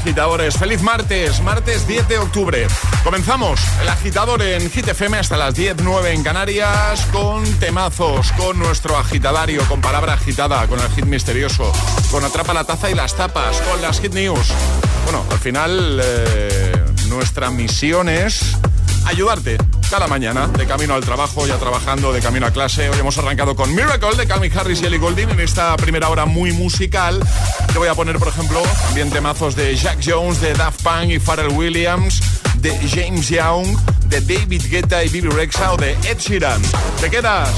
Agitadores. Feliz martes, martes 10 de octubre. Comenzamos el agitador en Hit FM hasta las 10, 9 en Canarias con temazos, con nuestro agitadario, con palabra agitada, con el hit misterioso, con atrapa la taza y las tapas, con las hit news. Bueno, al final eh, nuestra misión es ayudarte cada mañana de camino al trabajo, ya trabajando de camino a clase. Hoy hemos arrancado con Miracle de Calvin Harris y Ellie Goulding en esta primera hora muy musical. Te voy a poner, por ejemplo, también temazos de Jack Jones, de Daft Punk y Pharrell Williams, de James Young, de David Guetta y Bibi Rexa o de Ed Sheeran. ¿Te quedas?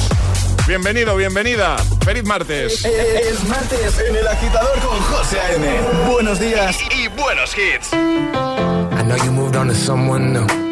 Bienvenido, bienvenida. Feliz martes. Es martes en el agitador con José A.M. Buenos días. Y buenos hits. I know you moved on to someone new.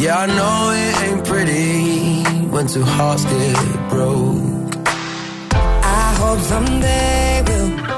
Yeah, I know it ain't pretty when two hearts get broke. I hope someday we'll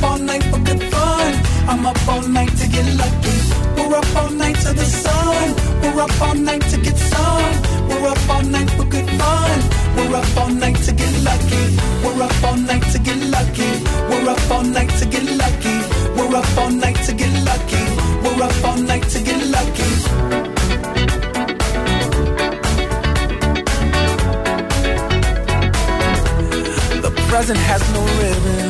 Up all night for good fun. I'm up all night to get lucky. We're up all night to the sun. We're up all night to get some. We're up all night for good fun. We're up all night to get lucky. We're up all night to get lucky. We're up all night to get lucky. We're up all night to get lucky. We're up all night to get lucky. The present has no ribbon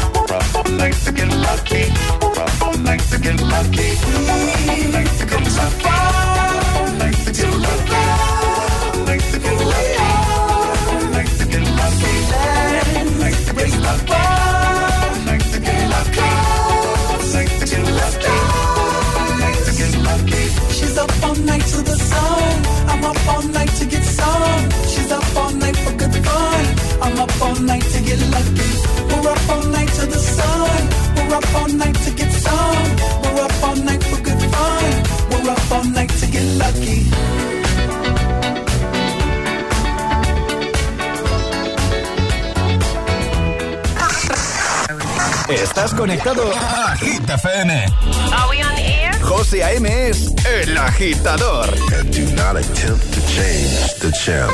Estás conectado a Hit FM. Are we on air? José A.M. es el agitador. And do not attempt to change the channel.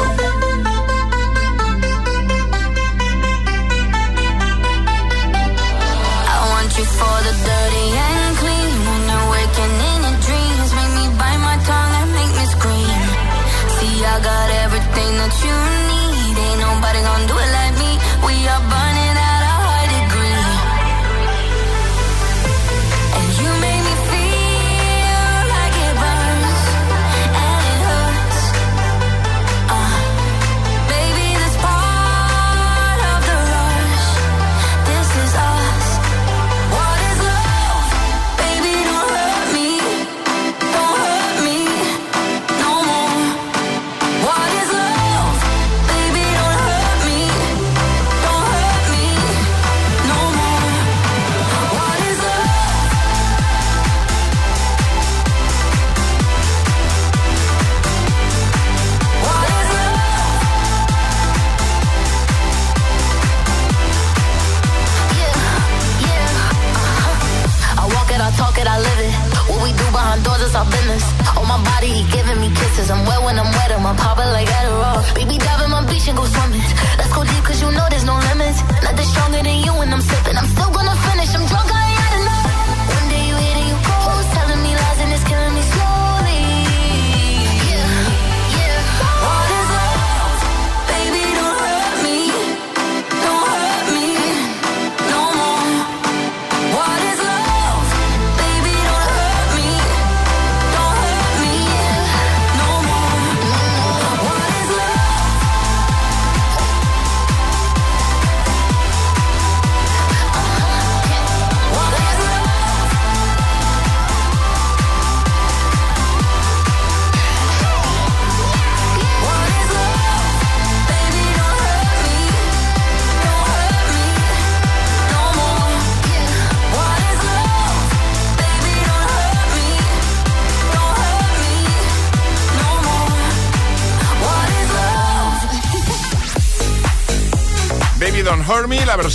I want you for the dirty and clean. When you're waking in your dreams, make me bite my tongue and make me scream. See, I got everything that you need. Ain't nobody gonna do it like me. We are burning.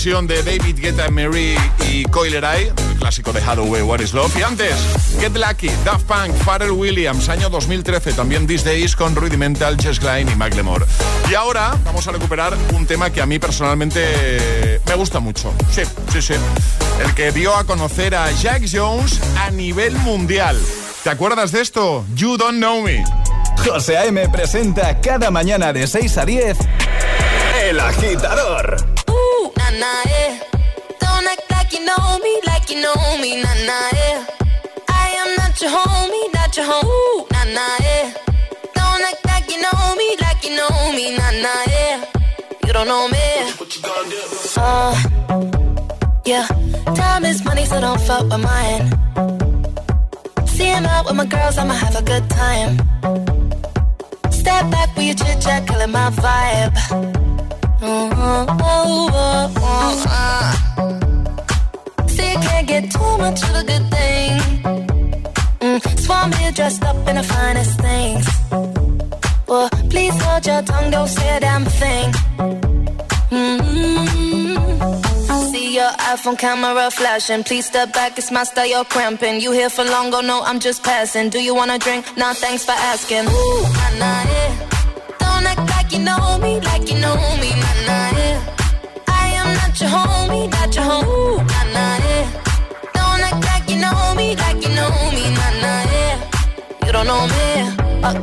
De David Guetta, Mary y Coileray, el clásico de Hathaway, What is Love. Y antes, Get Lucky, Daft Punk, Pharrell Williams, año 2013, también These Days con Rudimental, Jess Klein y Macklemore. Y ahora vamos a recuperar un tema que a mí personalmente me gusta mucho. Sí, sí, sí. El que dio a conocer a Jack Jones a nivel mundial. ¿Te acuerdas de esto? You Don't Know Me. José A.M. presenta cada mañana de 6 a 10 El Agitador. Nah, eh. yeah. Don't act like you know me, like you know me, nah, eh. nah, yeah. I am not your homie, not your home, nah, eh. nah, yeah. Don't act like you know me, like you know me, nah, nah, yeah. You don't know me. What you gonna do? Uh, yeah. Time is money, so don't fuck with mine. See him out with my girls, I'ma have a good time. Step back with your chit chat, killing my vibe. See, can't get too much of a good thing. Mm, Swan here dressed up in the finest things. Well, please hold your tongue, don't say a damn thing. Mm-hmm. See your iPhone camera flashing. Please step back, it's my style, you're cramping. You here for long, oh, no, I'm just passing. Do you wanna drink? Nah, thanks for asking. You know me, like you know me, nah nah yeah. I am not your homie, not your homie, nah nah yeah. Don't act like you know me, like you know me, nah nah yeah. You don't know me, oh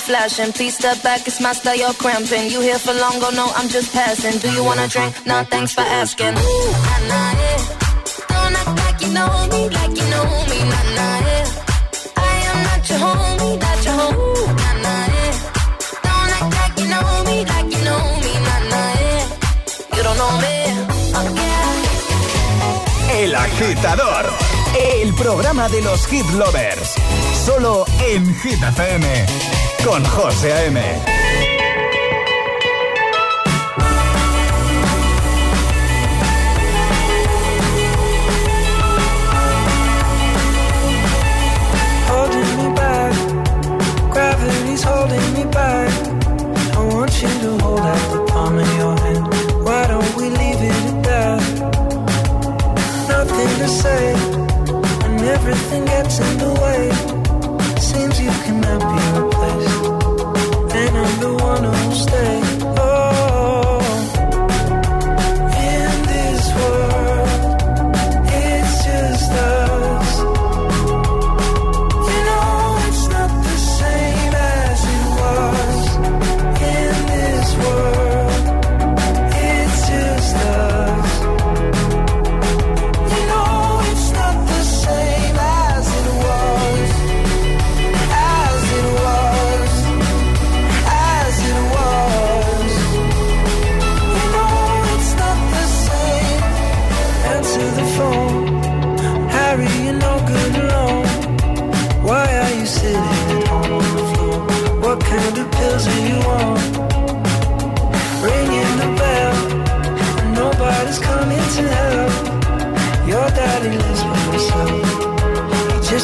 camera flashing. Please step back, it's my style, you're cramping. You here for long, go no, I'm just passing. Do you wanna drink? Nah, thanks for asking. Ooh, nah, nah, yeah. Don't act like you know me, like you know me, nah, nah, yeah. I am not your homie, not your homie. Don't act like you know me, like you. You don't know me, oh. El agitador, el programa de los hit lovers, solo en Hit FM, con José A.M. holding me back. Gravity's holding me back. I want you to hold out the palm of your hand. Why don't we leave it at that? Nothing to say, and everything gets in the way. Seems you cannot be stay.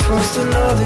Just to know that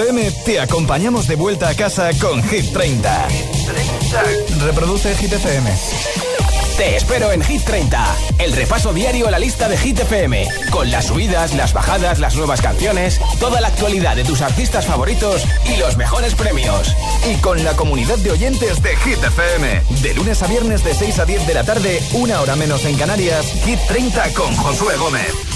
FM te acompañamos de vuelta a casa con Hit 30. Reproduce Hit FM. Te espero en Hit 30, el repaso diario a la lista de Hit FM, con las subidas, las bajadas, las nuevas canciones, toda la actualidad de tus artistas favoritos y los mejores premios. Y con la comunidad de oyentes de Hit FM, de lunes a viernes de 6 a 10 de la tarde, una hora menos en Canarias, Hit 30 con Josué Gómez.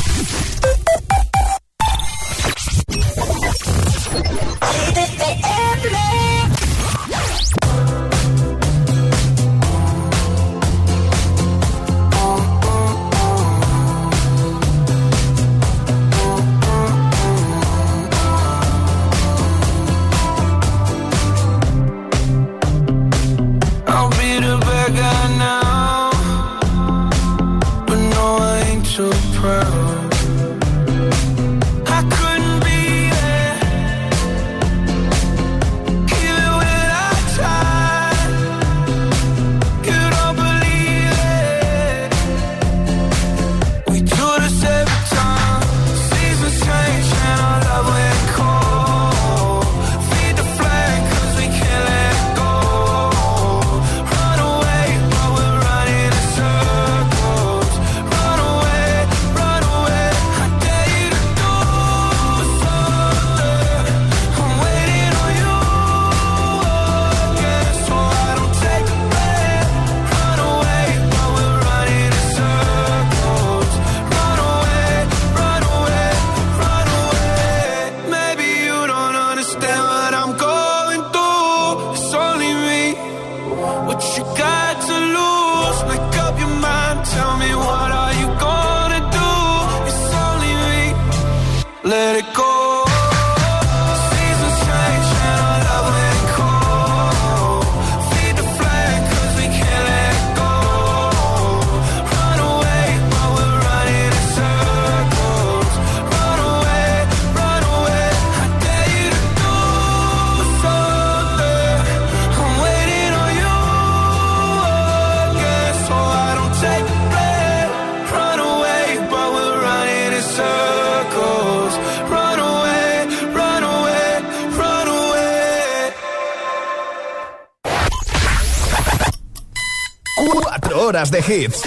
horas de hits.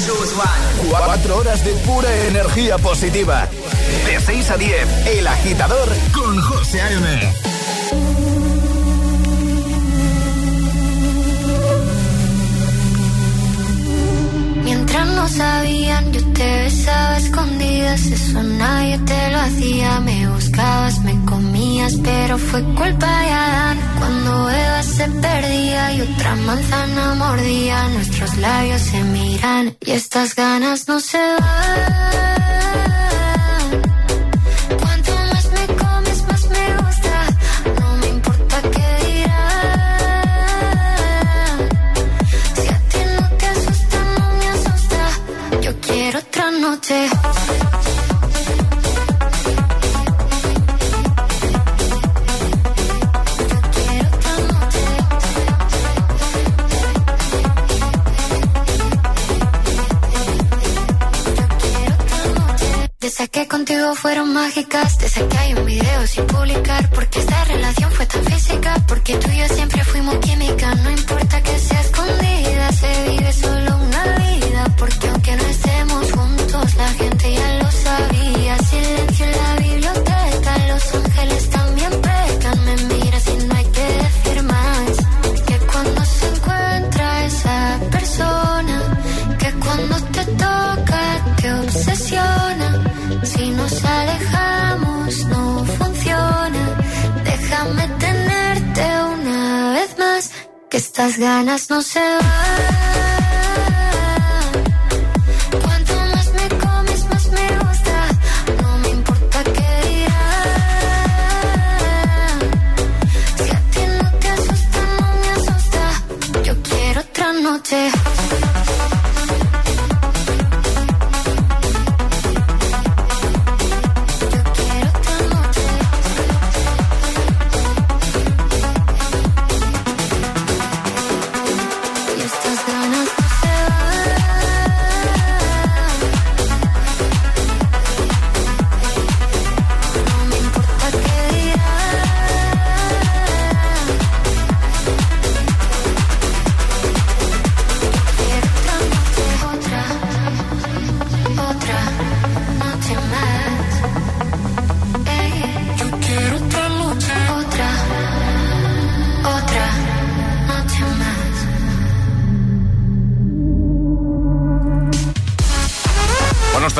4 horas de pura energía positiva. De 6 a 10, El Agitador con José A.M. Mientras no sabían, yo te besaba escondidas. Eso nadie te lo hacía. Me buscabas, me comías, pero fue culpa de Adán. Cuando Eva se perdía y otra manzana mordía, nuestros labios se miraban y estas ganas no se van. Fueron mágicas, desde que hay un video sin publicar,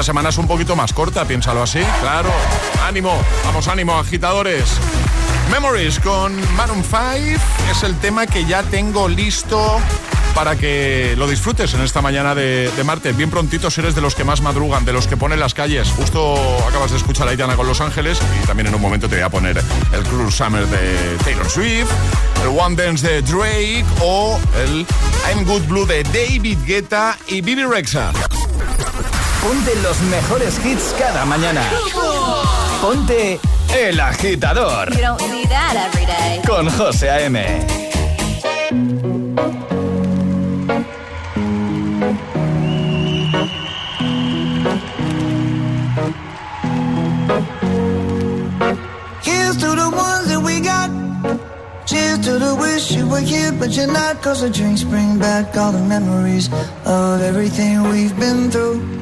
semana es un poquito más corta, piénsalo así. Claro, ánimo, vamos, ánimo, agitadores. Memories con Maroon 5 es el tema que ya tengo listo para que lo disfrutes en esta mañana de, martes. Bien prontito si eres de los que más madrugan, de los que ponen las calles. Justo acabas de escuchar a Itana con Los Ángeles y también en un momento te voy a poner el Cruel Summer de Taylor Swift, el One Dance de Drake o el I'm Good Blue de David Guetta y Bibi Rexa. Ponte los mejores hits cada mañana. Ponte El Agitador You don't see that every day. con José A.M. Here's to the ones that we got. Cheers to the wish you were here, but you're not. Cause the drinks bring back all the memories of everything we've been through.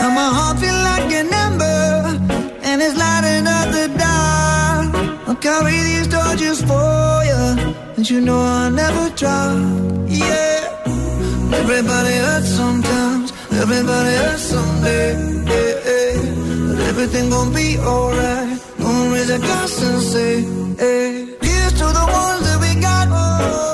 Now my heart feel like an ember, and it's lighting up the dark. I'll carry these torches for you, and you know I'll never drop. Yeah, everybody hurts sometimes, everybody hurts someday. But everything gon' be alright. Gonna raise a glass and say, hey. To the ones that we got. Cheers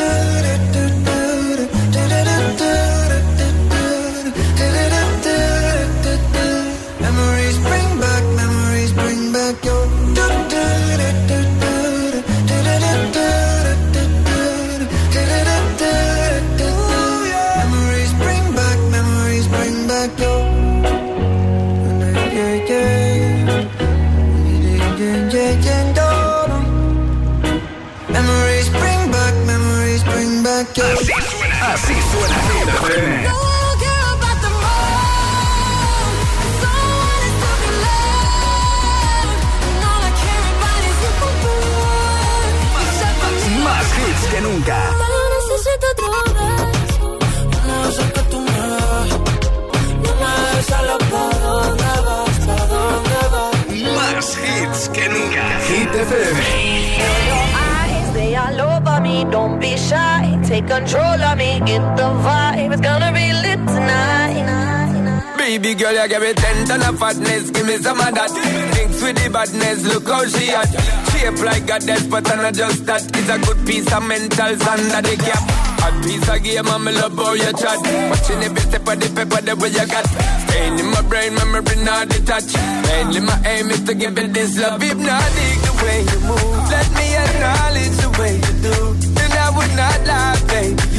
Badness, look how she at. Shape like a death, but I'm not just that. It's a good piece of mental under the cap. A piece of game, I'm love how you chat. Watching every step of the paper, the way you got. Staying in my brain, memory not detached. Mainly my aim is to give it this love. Hypnotic the way you move. Let me acknowledge the way you do. Then I would not lie, baby.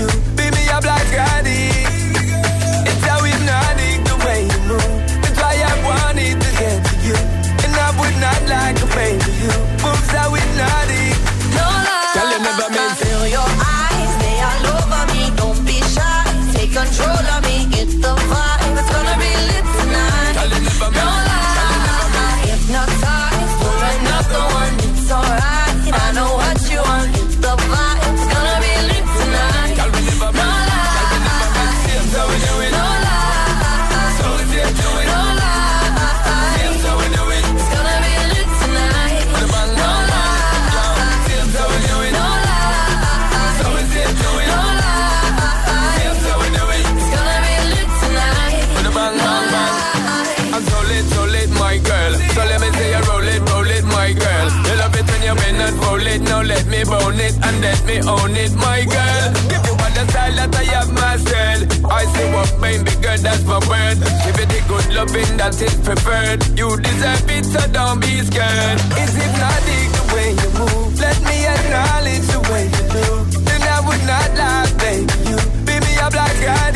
That is preferred. You deserve it, so don't be scared. It's hypnotic the way you move. Let me acknowledge the way you do. Then I would not lie, baby. You beat me up like addict.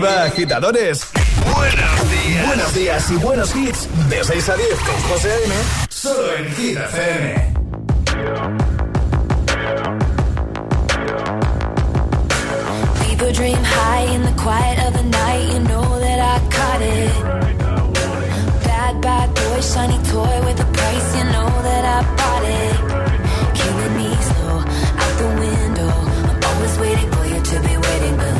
Arriba, agitadores. Buenos días. Buenos días y buenos hits. De 6 a 10 con José A.M. Solo en Hit FM. People dream high in the quiet of the night. You know that I caught it. Bad, bad boy, shiny toy with a price. You know that I bought it. Killing me slow out the window. I'm always waiting for you to be waiting below.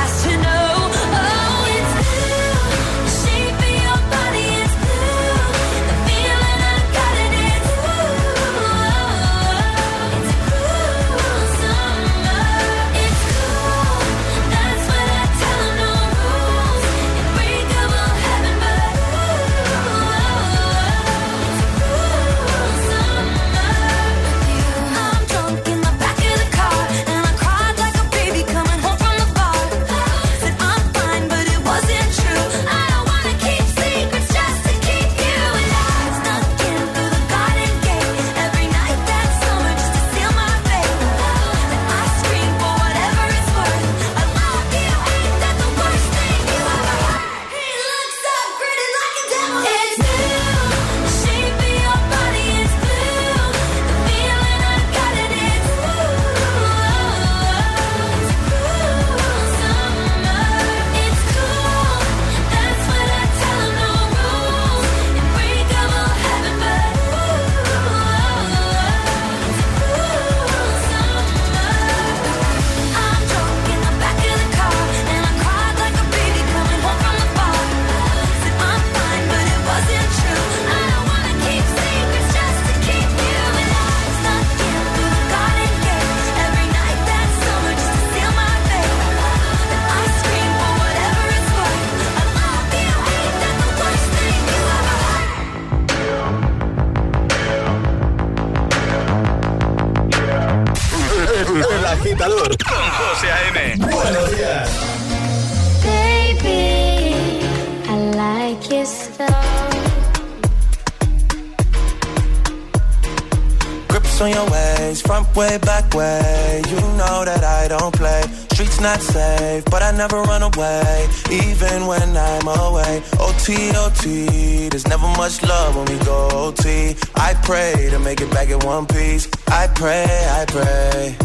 I pray, I pray.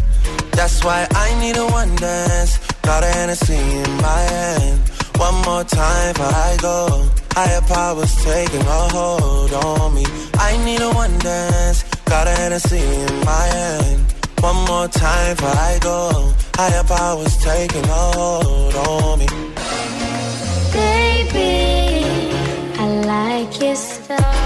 That's why I need a one dance. Got a Hennessy in my hand. One more time before I go. Higher powers taking a hold on me. I need a one dance. Got a Hennessy in my hand. One more time before I go. Higher powers taking a hold on me. Baby, I like your stuff.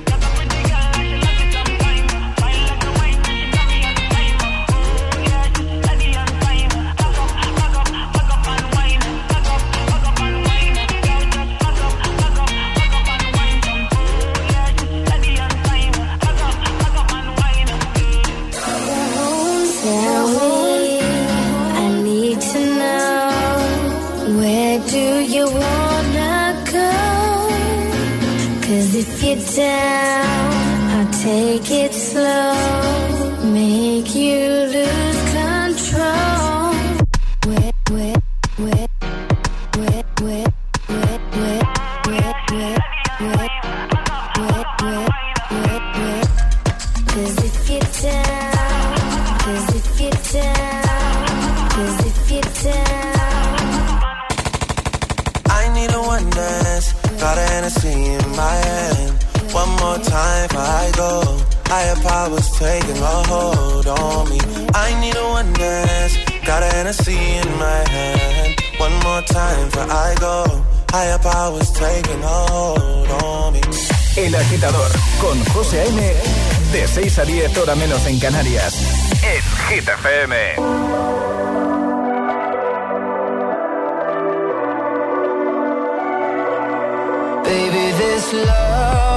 down, I'll take it slow, make you lose control. Cause if you're down, cause if you're down, cause if you're down. I need a one dance, got a Hennessy in my hand. One more time before I go. Higher powers taking a hold on me. I need a one dance, got a Hennessy in my hand. One more time before I go. Higher powers taking a hold on me. El agitador con José A.M. De 6 a 10 hora menos en Canarias. En Hit FM. Baby, this love,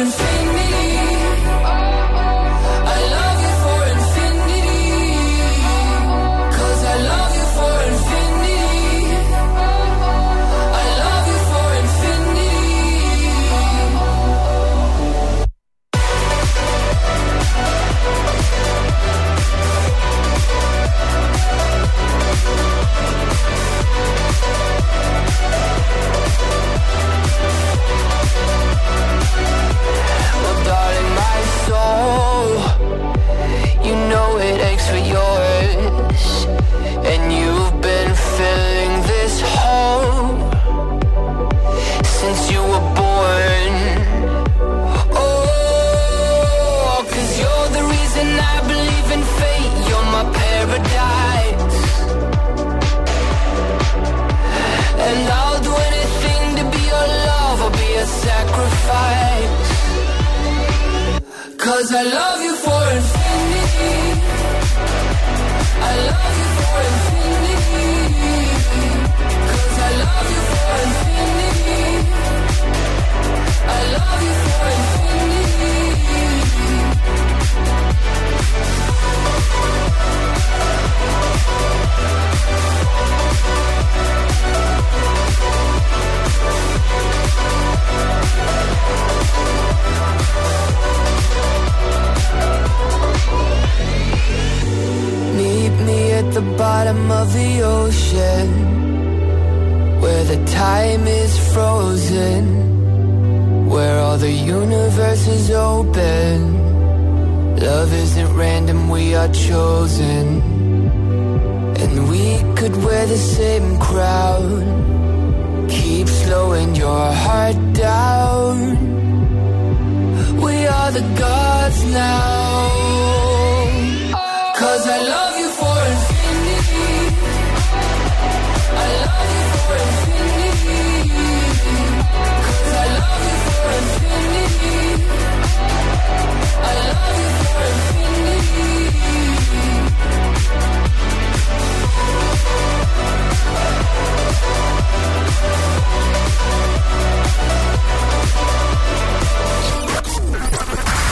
and say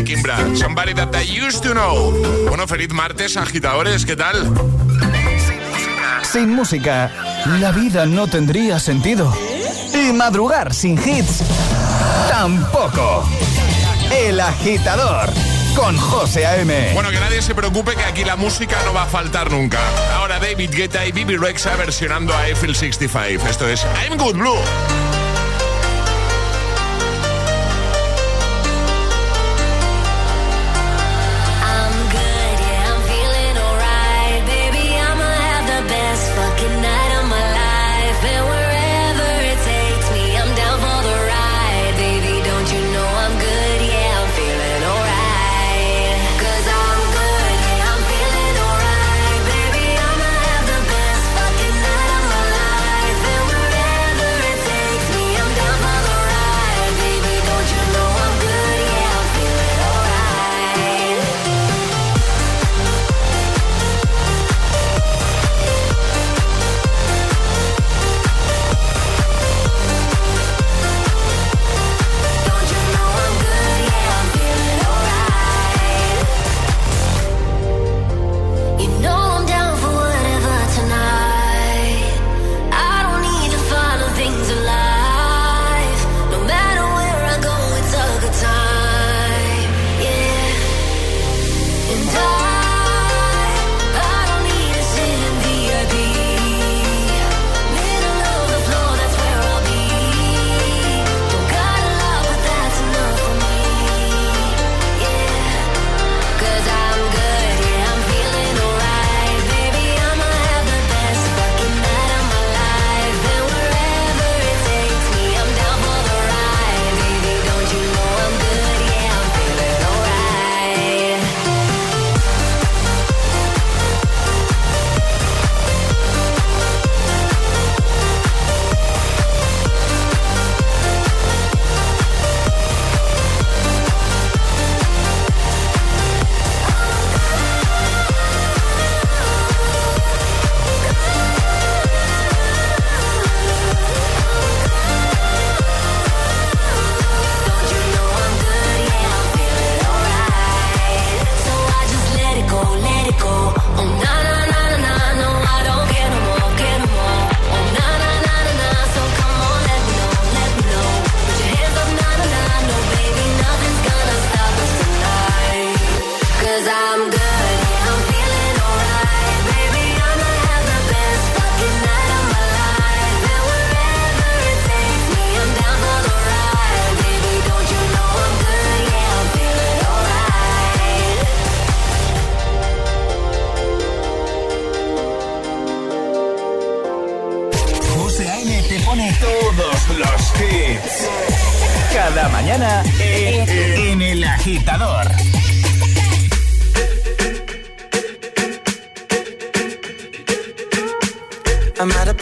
de Kimbra. Somebody that I used to know. Bueno, feliz martes, agitadores, ¿qué tal? Sin música, la vida no tendría sentido. Y madrugar sin hits, tampoco. El agitador con José A.M. Bueno, que nadie se preocupe que aquí la música no va a faltar nunca. Ahora David Guetta y Bibi Rexa versionando a Eiffel 65. Esto es I'm Good Blue.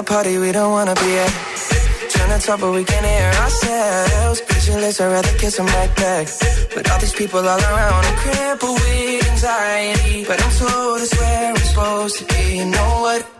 a party we don't wanna be at. Trying to talk, but we can't hear ourselves. Pictureless, I'd rather kiss them right back. But all these people all around, I'm crippled with anxiety. But I'm told it's where I'm supposed to be. You know what?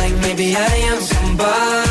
maybe I am somebody.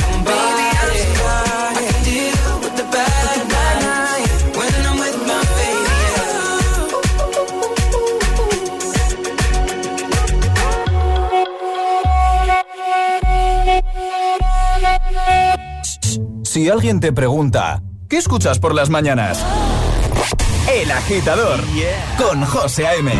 Si alguien te pregunta, ¿qué escuchas por las mañanas? El agitador con José A.M.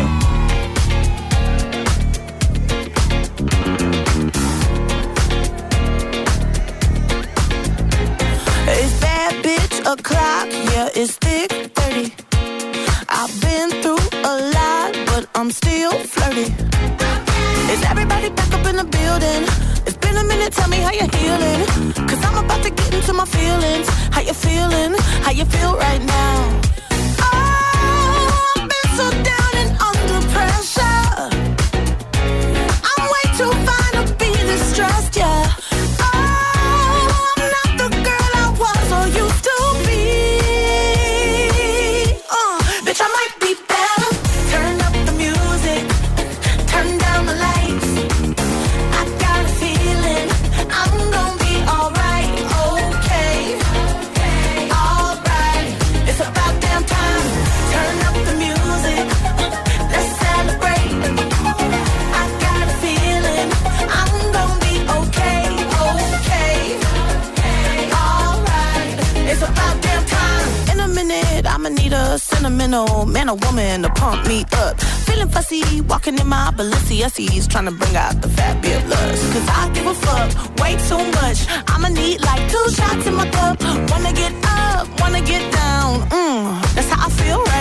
O'clock, yeah, it's thick 30. I've been through a lot, but I'm still flirty. Is everybody back up in the building? It's been a minute, tell me how you're healing. Into my feelings. How you feeling? How you feel right now? Sentimental a woman to pump me up. Feeling fussy, walking in my Balenciagas, trying to bring out the fabulous. Cause I give a fuck way too much. I'ma need like two shots in my cup. Wanna get up, wanna get down. Mm, that's how I feel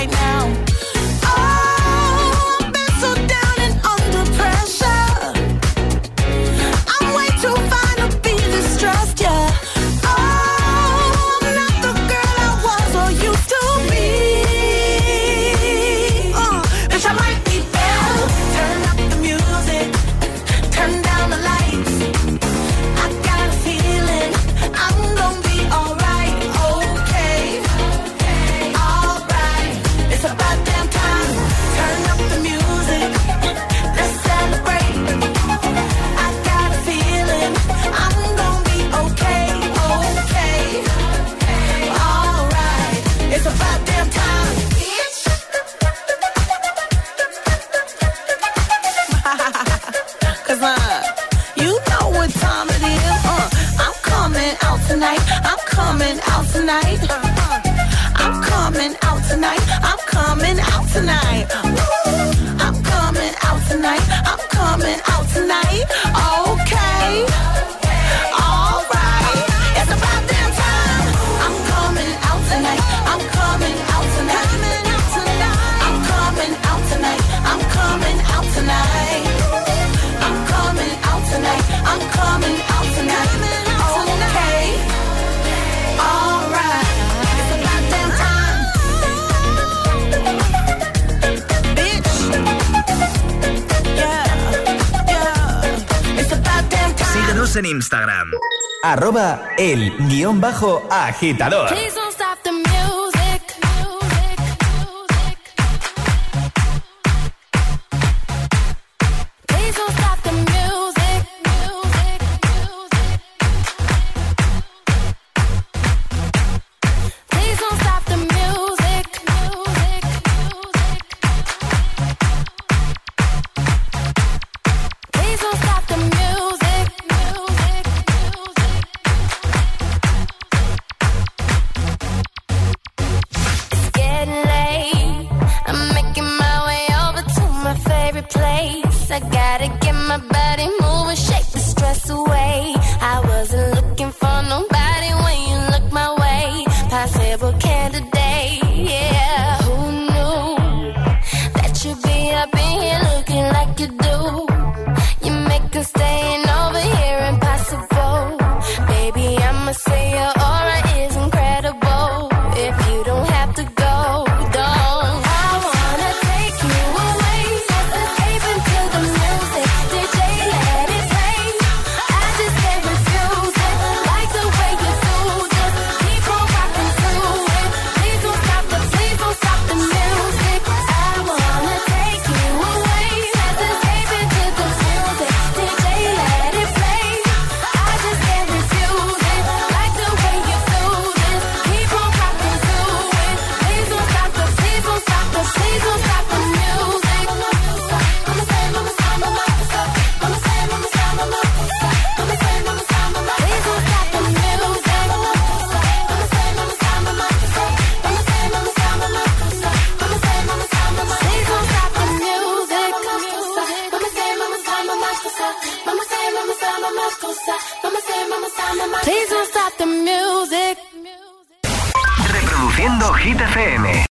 el guion bajo agitador.